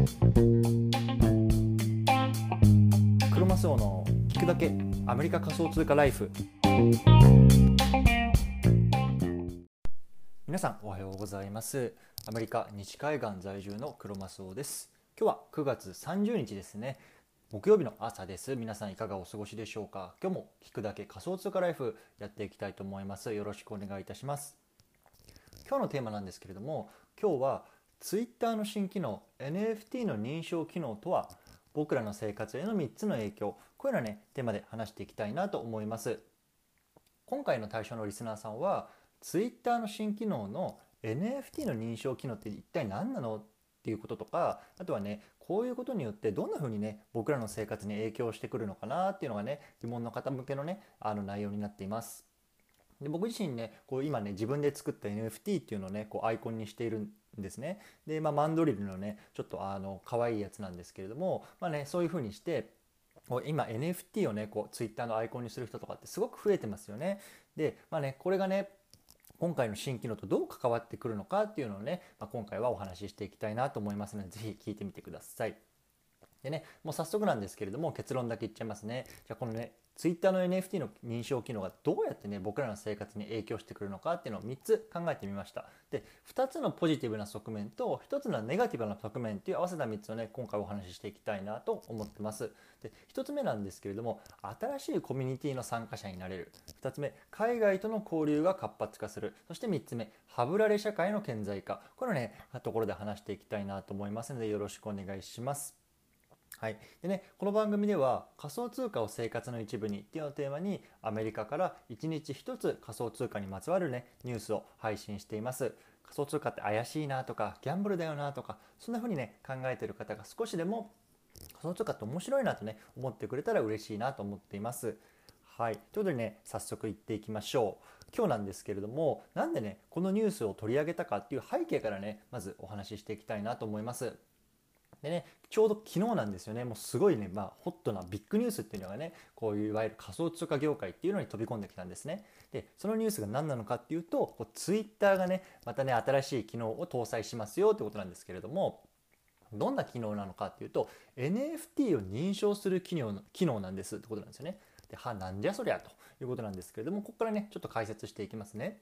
クロマスオの聞くだけアメリカ仮想通貨ライフ。皆さんおはようございます。アメリカ西海岸在住のクロマスオです。今日は9月30日ですね。木曜日の朝です。皆さんいかがお過ごしでしょうか？今日も聞くだけ仮想通貨ライフやっていきたいと思います。よろしくお願いいたします。今日のテーマなんですけれども今日は Twitter の新機能 NFT の認証機能とは僕らの生活への3つの影響。こういうのねテーマで話していきたいなと思います。今回の対象のリスナーさんは Twitter の新機能の NFT の認証機能って一体何なの？っていうこととかあとはねこういうことによってどんな風にね僕らの生活に影響してくるのかなっていうのがね疑問の方向けのねあの内容になっています。で僕自身ねこう今ね自分で作った NFT っていうのをねこうアイコンにしているですねで、まあ、マンドリルのねちょっとあの可愛いやつなんですけれどもまあねそういう風にして今 NFT をねこう Twitter のアイコンにする人とかってすごく増えてますよねでまあねこれがね今回の新機能とどう関わってくるのかっていうのをね、まあ、今回はお話ししていきたいなと思いますので是非聞いてみてください。でね、もう早速なんですけれども結論だけ言っちゃいますね。じゃあこのね、Twitter の NFT の認証機能がどうやってね、僕らの生活に影響してくるのかっていうのを3つ考えてみました。で、2つのポジティブな側面と1つのネガティブな側面っていう合わせた3つをね、今回お話ししていきたいなと思ってます。で、1つ目なんですけれども、新しいコミュニティの参加者になれる。2つ目、海外との交流が活発化する。そして3つ目、ハブられ社会の顕在化。これをね、ところで話していきたいなと思いますので、よろしくお願いします。はい。でね、この番組では仮想通貨を生活の一部にっていうのをテーマにアメリカから1日1つ仮想通貨にまつわるねニュースを配信しています。仮想通貨って怪しいなとかギャンブルだよなとかそんな風にね考えてる方が少しでも仮想通貨って面白いなとね思ってくれたら嬉しいなと思っています。はい、ということでね早速いっていきましょう。今日なんですけれどもなんでねこのニュースを取り上げたかっていう背景からねまずお話ししていきたいなと思います。でね、ちょうど昨日なんですよね、もうすごいね、まあ、ホットなビッグニュースっていうのがね、こういういわゆる仮想通貨業界っていうのに飛び込んできたんですね。で、そのニュースが何なのかっていうと、こうツイッターがね、またね、新しい機能を搭載しますよってことなんですけれども、どんな機能なのかっていうと、NFT を認証する機能機能なんですってことなんですよね。で、は、なんじゃそりゃということなんですけれども、ここからね、ちょっと解説していきますね。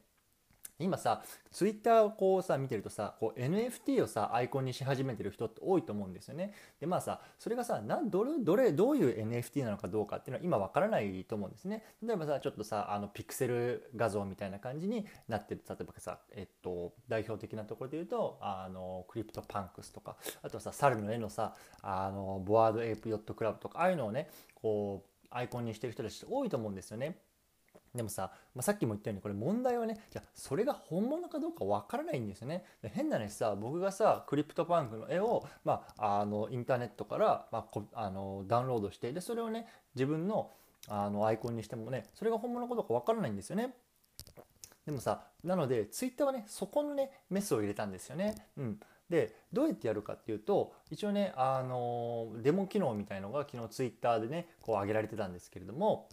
今さツイッターをこうさ見てるとさこう NFT をさアイコンにし始めてる人って多いと思うんですよね。でまあさそれがさなんどれどれどういう NFT なのかどうかっていうのは今わからないと思うんですね。例えばさちょっとさあのピクセル画像みたいな感じになってる。例えばさえっと代表的なところで言うとあの CryptoPunks とか。あとさ猿の絵のさあの Bored Ape Yacht Club とか。ああいうのをねこうアイコンにしてる人たち多いと思うんですよね。でもさ、まあ、さっきも言ったようにこれ問題はねじゃそれが本物かどうかわからないんですよね。で変な話さ僕がさ CryptoPunk の絵を、まあ、あのインターネットから、まあ、あのダウンロードしてでそれをね自分のあのアイコンにしてもねそれが本物かどうかわからないんですよね。でもさなのでツイッターはねそこのねメスを入れたんですよね。うん。でどうやってやるかっていうと一応ねあのデモ機能みたいのが昨日ツイッターでねこう上げられてたんですけれども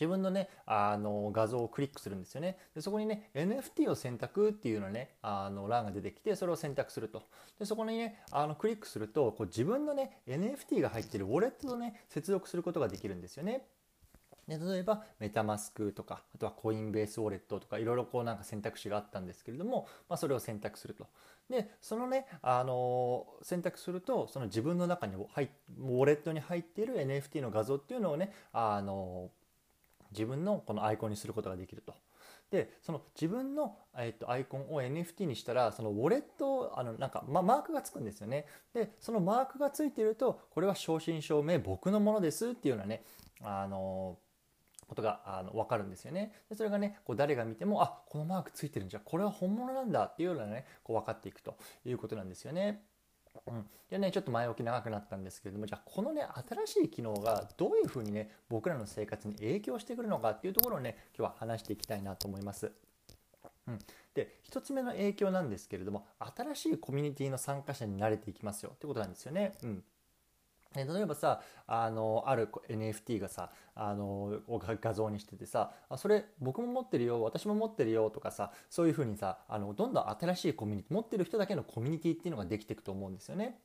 自分のねあの画像をクリックするんですよね。でそこにね NFT を選択っていうのねあの欄が出てきてそれを選択すると。でそこにねあのクリックするとこう自分のね NFT が入ってるウォレットとね接続することができるんですよね。で例えばメタマスクとかあとはコインベースウォレットとかいろいろこうなんか選択肢があったんですけれども、まあ、それを選択すると。でそのね、あのー、選択するとその自分の中に入ウォレットに入っている NFT の画像っていうのをね、あのー自分のこのアイコンにすることができると。でその自分の、えっとアイコンを NFT にしたらそのウォレットあのなんか、ま、マークがつくんですよね。でそのマークがついてるとこれは正真正銘僕のものですっていうようなねあのことがあの分かるんですよね。でそれがねこう誰が見てもあこのマークついてるんじゃこれは本物なんだっていうようなねこう分かっていくということなんですよね。うん、でねちょっと前置き長くなったんですけれどもじゃあこのね新しい機能がどういうふうにね僕らの生活に影響してくるのかっていうところをね今日は話していきたいなと思います。うん、で1つ目の影響なんですけれども新しいコミュニティの参加者に慣れていきますよってことなんですよね。うん例えばさあのある NFT がさあの画像にしててさあそれ僕も持ってるよ私も持ってるよとかさそういうふうにさあのどんどん新しいコミュニティ持ってる人だけのコミュニティっていうのができていくと思うんですよね。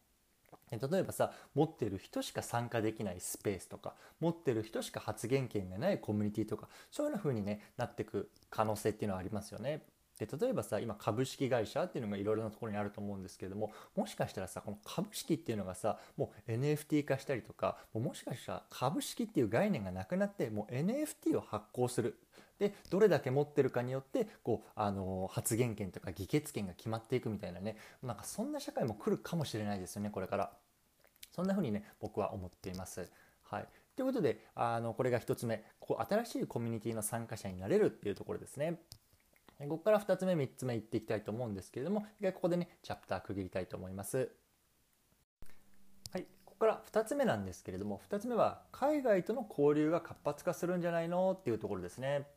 例えばさ持ってる人しか参加できないスペースとか持ってる人しか発言権がないコミュニティとかそういうように、ね、なっていく可能性っていうのはありますよね。で例えばさ今株式会社っていうのがいろいろなところにあると思うんですけれどももしかしたらさこの株式っていうのがさもう NFT 化したりとかもしかしたら株式っていう概念がなくなってもう NFT を発行する。でどれだけ持ってるかによってこうあの発言権とか議決権が決まっていくみたいなね。なんかそんな社会も来るかもしれないですよねこれから。そんな風にね僕は思っています。はい。ということであのこれが1つ目。こう新しいコミュニティの参加者になれるっていうところですね。ここから2つ目3つ目いっていきたいと思うんですけれどもここでねチャプター区切りたいと思います。はい、ここから2つ目なんですけれども2つ目は海外との交流が活発化するんじゃないの？っていうところですね。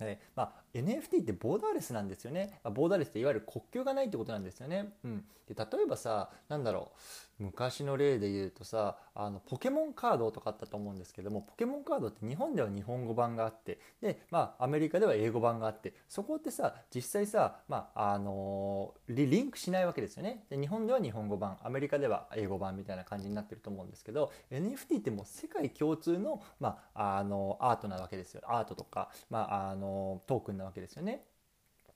でまあ、NFT ってボーダーレスなんですよね。ボーダーレスっていわゆる国境がないってことなんですよね。うん、で例えばさなんだろう昔の例で言うとさあのポケモンカードとかあったと思うんですけどもポケモンカードって日本では日本語版があってで、まあ、アメリカでは英語版があってそこってさ実際さ、まああのリリンクしないわけですよねで日本では日本語版アメリカでは英語版みたいな感じになってると思うんですけど NFT ってもう世界共通の,、まあ、あのアートなわけですよアートとか、まあ、あのトークンなわけですよね。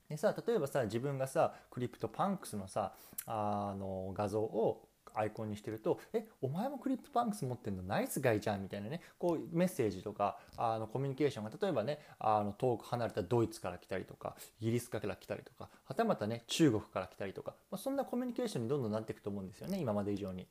でさ例えばさ自分がさ CryptoPunks のさあの画像をアイコンにしてると「えお前も CryptoPunks 持ってんの？ナイスガイじゃん」みたいなねこうメッセージとかあのコミュニケーションが例えばねあの遠く離れたドイツから来たりとかイギリスから来たりとかはたまたね中国から来たりとか、まあ、そんなコミュニケーションにどんどんなっていくと思うんですよね今まで以上に。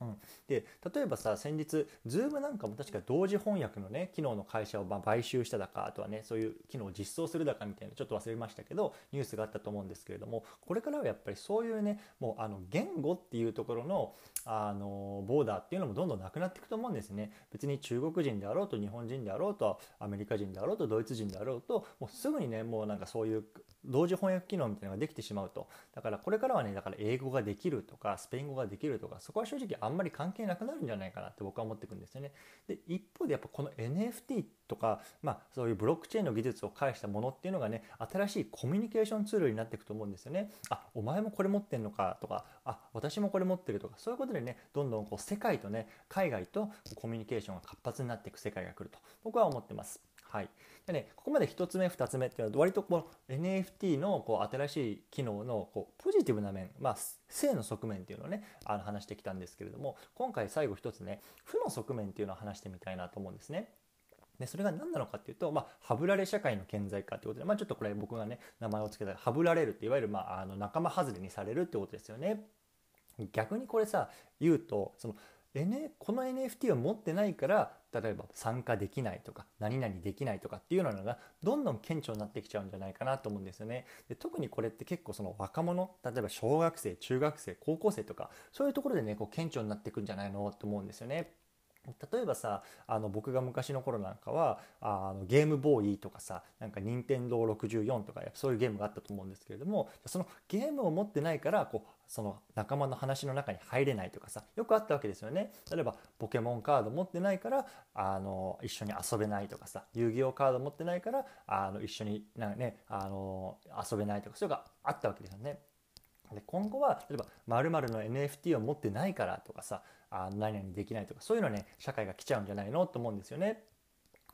うん、で例えばさ先日 Zoom なんかも確か同時翻訳のね機能の会社を買収しただかあとはねそういう機能を実装するだかみたいなちょっと忘れましたけどニュースがあったと思うんですけれどもこれからはやっぱりそういうねもうあの言語っていうところのあのボーダーっていうのもどんどんなくなっていくと思うんですね。別に中国人であろうと日本人であろうとアメリカ人であろうとドイツ人であろうともうすぐにねもうなんかそういう同時翻訳機能みたいなのができてしまうと。だからこれからはねだから英語ができるとかスペイン語ができるとかそこは正直あんまり関係なくなるんじゃないかなって僕は思ってくんですよね。で一方でやっぱこの NFT とか、まあ、そういうブロックチェーンの技術を介したものっていうのがね新しいコミュニケーションツールになっていくと思うんですよね。あお前もこれ持ってんのかとかあ私もこれ持ってるとかそういうことでねどんどんこう世界とね海外とコミュニケーションが活発になっていく世界が来ると僕は思ってます。はい、でねここまで1つ目2つ目っていうのは割とこの NFT のこう新しい機能のこうポジティブな面、まあ、正の側面っていうのをねあの話してきたんですけれども今回最後1つね負の側面っていうのを話してみたいなと思うんですね。でそれが何なのかっていうと、まあ、ハブられ社会の顕在化ということで、まあ、ちょっとこれ僕がね名前を付けたハブられるっていわゆる、まあ、あの仲間外れにされるってことですよね。逆にこれさ言うとその N、この NFT を持ってないから例えば参加できないとか何々できないとかっていうのがどんどん顕著になってきちゃうんじゃないかなと思うんですよね。で特にこれって結構その若者例えば小学生中学生高校生とかそういうところでねこう顕著になっていくんじゃないの？と思うんですよね。例えばさあの僕が昔の頃なんかはあのゲームボーイとかさなんか任天堂64とかそういうゲームがあったと思うんですけれどもそのゲームを持ってないからこうその仲間の話の中に入れないとかさよくあったわけですよね例えばポケモンカード持ってないからあの一緒に遊べないとかさ遊戯王カード持ってないからあの一緒になんか、ね、あの遊べないとかそういうのがあったわけですよね。で今後は例えば〇〇の NFT を持ってないからとかさあ何々できないとかそういうのね社会が来ちゃうんじゃないのと思うんですよね。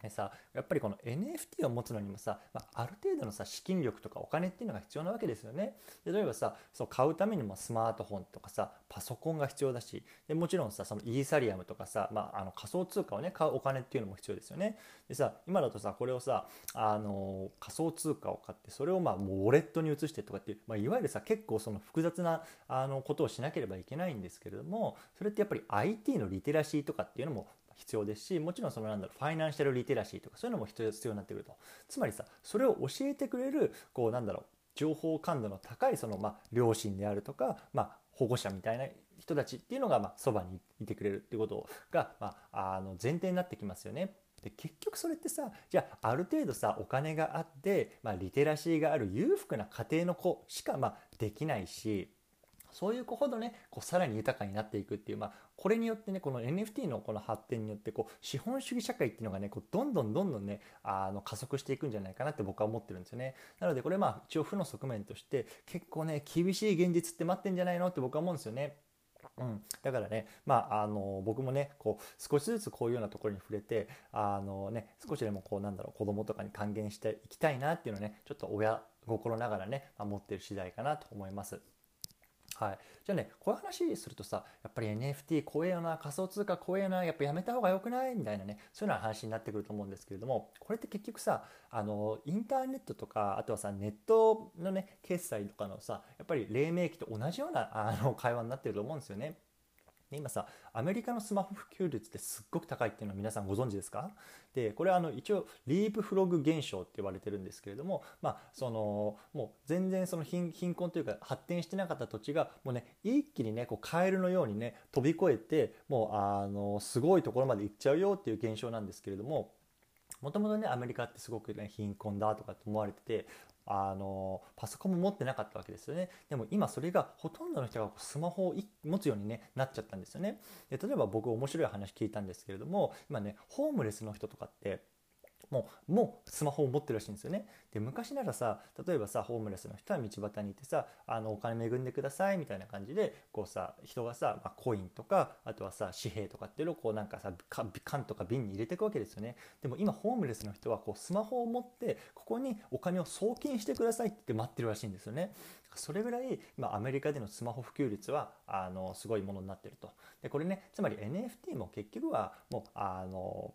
でさやっぱりこの NFT を持つのにもさ、まあ、ある程度のさ資金力とかお金っていうのが必要なわけですよね。例えばさそう買うためにもスマートフォンとかさパソコンが必要だしでもちろんさそのイーサリアムとかさ、まあ、あの仮想通貨をね買うお金っていうのも必要ですよね。でさ今だとさこれをさあの仮想通貨を買ってそれをまあもうウォレットに移してとかっていう、まあ、いわゆるさ結構その複雑なあのことをしなければいけないんですけれどもそれってやっぱり IT のリテラシーとかっていうのも必要ですしもちろんそのなんだろうファイナンシャルリテラシーとかそういうのも必要になってくるとつまりさそれを教えてくれるこうなんだろう情報感度の高いその、まあ、両親であるとか、まあ、保護者みたいな人たちっていうのが、まあ、そばにいてくれるっていうことが、まあ、あの前提になってきますよね。で結局それってさじゃあある程度さお金があって、まあ、リテラシーがある裕福な家庭の子しか、まあ、できないしそういう子ほどねこうさらに豊かになっていくっていう、まあ、これによってねこの NFT のこの発展によってこう資本主義社会っていうのがねこうどんどんどんどんねあの加速していくんじゃないかなって僕は思ってるんですよね。なのでこれまあ一応負の側面として結構ね厳しい現実って待ってんじゃないのって僕は思うんですよね。うん、だからね、まあ、あの僕もねこう少しずつこういうようなところに触れてあの、ね、少しでもこうなんだろう子供とかに還元していきたいなっていうのをねちょっと親心ながらね、まあ、持ってる次第かなと思います。はい、じゃあねこういう話するとさやっぱり NFT 怖えよな仮想通貨怖えよなやっぱやめた方が良くない？みたいなねそういうような話になってくると思うんですけれどもこれって結局さあのインターネットとかあとはさネットのね決済とかのさやっぱり黎明期と同じようなあの会話になってると思うんですよね。で今さアメリカのスマホ普及率ってすっごく高いっていうのは皆さんご存知ですか？でこれはあの一応リープフログ現象って言われてるんですけれどもまあそのもう全然その貧困というか発展してなかった土地がもうね一気にねこうカエルのようにね飛び越えてもうあのすごいところまで行っちゃうよっていう現象なんですけれどももともとねアメリカってすごくね貧困だとかって思われててあのパソコンも持ってなかったわけですよね。でも今それがほとんどの人がスマホを持つように、ね、なっちゃったんですよね。で例えば僕面白い話聞いたんですけれども今ねホームレスの人とかってもうもうスマホを持ってるらしいんですよね。で昔ならさ例えばさホームレスの人は道端にいてさあのお金恵んでくださいみたいな感じでこうさ人がさ、まあ、コインとかあとはさ紙幣とかっていうのをこうなんかさ缶とか瓶に入れていくわけですよね。でも今ホームレスの人はこうスマホを持ってここにお金を送金してくださいって待ってるらしいんですよね。それぐらい今アメリカでのスマホ普及率はあのすごいものになってると。でこれねつまり NFT も結局はもうあの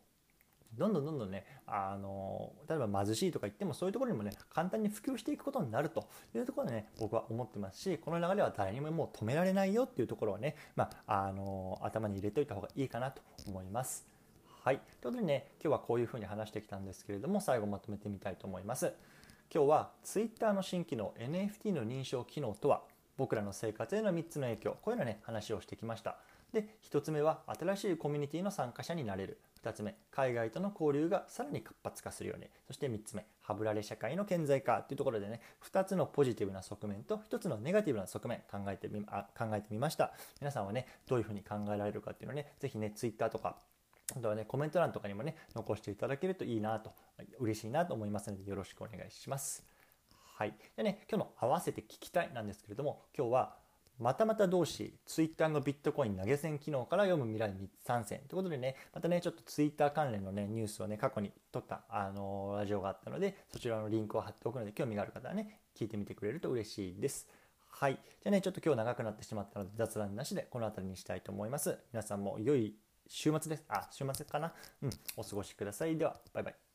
どんどんどんどんねあの例えば貧しいとか言ってもそういうところにもね簡単に普及していくことになるというところでね僕は思ってますしこの流れは誰にももう止められないよっていうところはね、まあ、あの頭に入れておいた方がいいかなと思います。はい。ということでね、今日はこういうふうに話してきたんですけれども、最後まとめてみたいと思います。今日は Twitter の新機能 NFT の認証機能とは、僕らの生活への3つの影響、こういうのね、話をしてきました。で、1つ目は新しいコミュニティの参加者になれる。2つ目海外との交流がさらに活発化するように。そして3つ目ハブラレ社会の顕在化というところでね2つのポジティブな側面と1つのネガティブな側面考えてみあ考えてみました。皆さんはねどういうふうに考えられるかっていうのをね是非ね Twitter とかあとはねコメント欄とかにもね残していただけるといいなと嬉しいなと思いますのでよろしくお願いします。はい。でね今日の合わせて聞きたいなんですけれども今日はまたまた同士、ツイッターのビットコイン投げ銭機能から読む未来参戦ということでね、またね、ちょっとツイッター関連のね、ニュースをね、過去に撮った、あのー、ラジオがあったので、そちらのリンクを貼っておくので、興味がある方はね、聞いてみてくれると嬉しいです。はい。じゃあね、ちょっと今日長くなってしまったので、雑談なしでこの辺りにしたいと思います。皆さんも良い週末です。あ、週末かなうん、お過ごしください。では、バイバイ。